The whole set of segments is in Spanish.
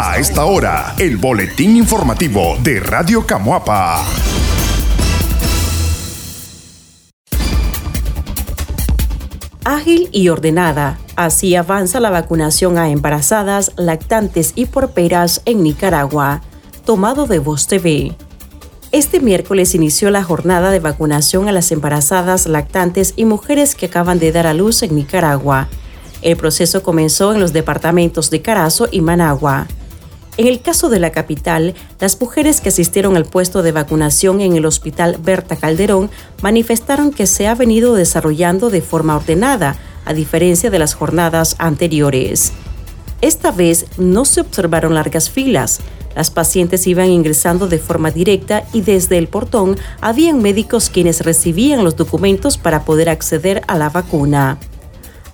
A esta hora, el boletín informativo de Radio Camuapa. Ágil y ordenada, así avanza la vacunación a embarazadas, lactantes y porperas en Nicaragua. Tomado de Voz TV. Este miércoles inició la jornada de vacunación a las embarazadas, lactantes y mujeres que acaban de dar a luz en Nicaragua. El proceso comenzó en los departamentos de Carazo y Managua. En el caso de la capital, las mujeres que asistieron al puesto de vacunación en el Hospital Berta Calderón manifestaron que se ha venido desarrollando de forma ordenada, a diferencia de las jornadas anteriores. Esta vez no se observaron largas filas. Las pacientes iban ingresando de forma directa y desde el portón habían médicos quienes recibían los documentos para poder acceder a la vacuna.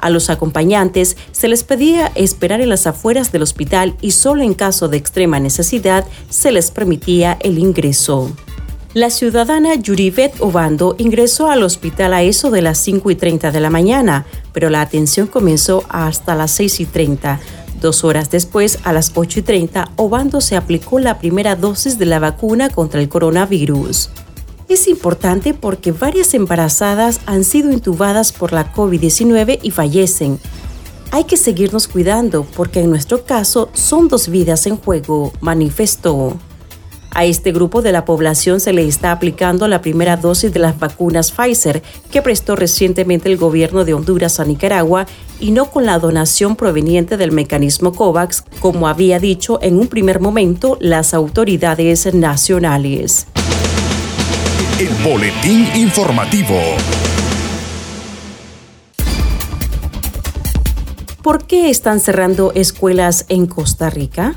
A los acompañantes se les pedía esperar en las afueras del hospital y solo en caso de extrema necesidad se les permitía el ingreso. La ciudadana Yurivet Obando ingresó al hospital a eso de las 5 y 30 de la mañana, pero la atención comenzó hasta las 6 y 30. Dos horas después, a las 8 y 30, Obando se aplicó la primera dosis de la vacuna contra el coronavirus. Es importante porque varias embarazadas han sido intubadas por la COVID-19 y fallecen. Hay que seguirnos cuidando porque en nuestro caso son dos vidas en juego, manifestó. A este grupo de la población se le está aplicando la primera dosis de las vacunas Pfizer que prestó recientemente el gobierno de Honduras a Nicaragua y no con la donación proveniente del mecanismo COVAX, como había dicho en un primer momento las autoridades nacionales. Boletín informativo. ¿Por qué están cerrando escuelas en Costa Rica?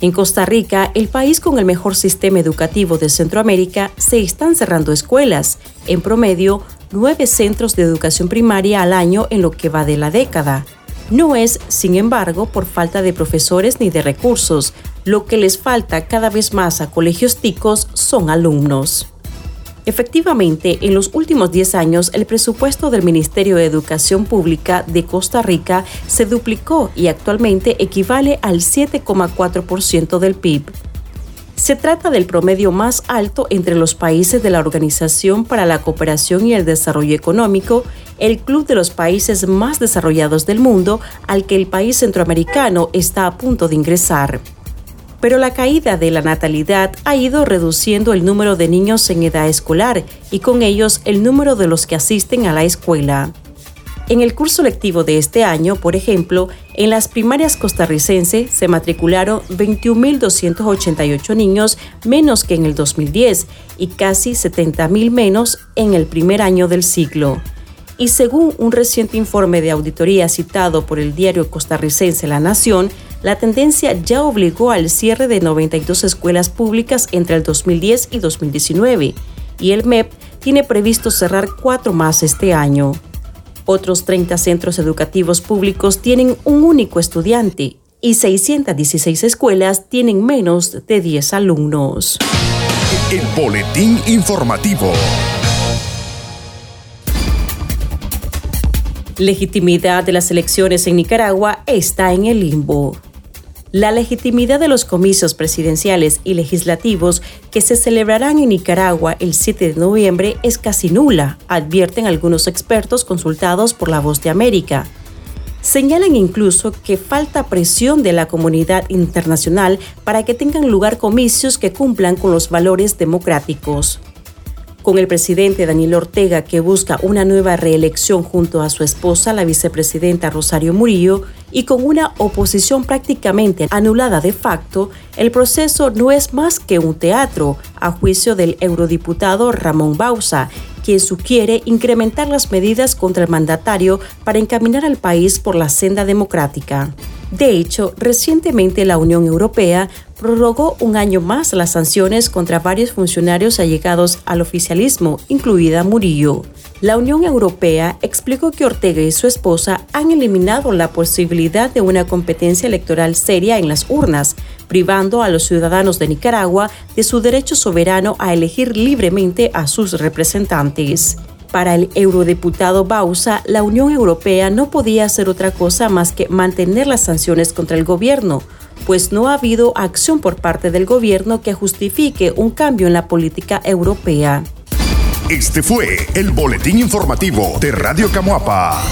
En Costa Rica, el país con el mejor sistema educativo de Centroamérica, se están cerrando escuelas, en promedio nueve centros de educación primaria al año en lo que va de la década. No es, sin embargo, por falta de profesores ni de recursos. Lo que les falta cada vez más a colegios ticos son alumnos. Efectivamente, en los últimos 10 años, el presupuesto del Ministerio de Educación Pública de Costa Rica se duplicó y actualmente equivale al 7,4% del PIB. Se trata del promedio más alto entre los países de la Organización para la Cooperación y el Desarrollo Económico, el club de los países más desarrollados del mundo al que el país centroamericano está a punto de ingresar pero la caída de la natalidad ha ido reduciendo el número de niños en edad escolar y con ellos el número de los que asisten a la escuela. En el curso lectivo de este año, por ejemplo, en las primarias costarricenses se matricularon 21.288 niños menos que en el 2010 y casi 70.000 menos en el primer año del siglo. Y según un reciente informe de auditoría citado por el diario costarricense La Nación, la tendencia ya obligó al cierre de 92 escuelas públicas entre el 2010 y 2019, y el MEP tiene previsto cerrar cuatro más este año. Otros 30 centros educativos públicos tienen un único estudiante y 616 escuelas tienen menos de 10 alumnos. El boletín informativo. Legitimidad de las elecciones en Nicaragua está en el limbo. La legitimidad de los comicios presidenciales y legislativos que se celebrarán en Nicaragua el 7 de noviembre es casi nula, advierten algunos expertos consultados por La Voz de América. Señalan incluso que falta presión de la comunidad internacional para que tengan lugar comicios que cumplan con los valores democráticos con el presidente Daniel Ortega que busca una nueva reelección junto a su esposa, la vicepresidenta Rosario Murillo, y con una oposición prácticamente anulada de facto, el proceso no es más que un teatro, a juicio del eurodiputado Ramón Bausa, quien sugiere incrementar las medidas contra el mandatario para encaminar al país por la senda democrática. De hecho, recientemente la Unión Europea prorrogó un año más las sanciones contra varios funcionarios allegados al oficialismo, incluida Murillo. La Unión Europea explicó que Ortega y su esposa han eliminado la posibilidad de una competencia electoral seria en las urnas, privando a los ciudadanos de Nicaragua de su derecho soberano a elegir libremente a sus representantes. Para el eurodiputado Bausa, la Unión Europea no podía hacer otra cosa más que mantener las sanciones contra el gobierno, pues no ha habido acción por parte del gobierno que justifique un cambio en la política europea. Este fue el boletín informativo de Radio Camuapa.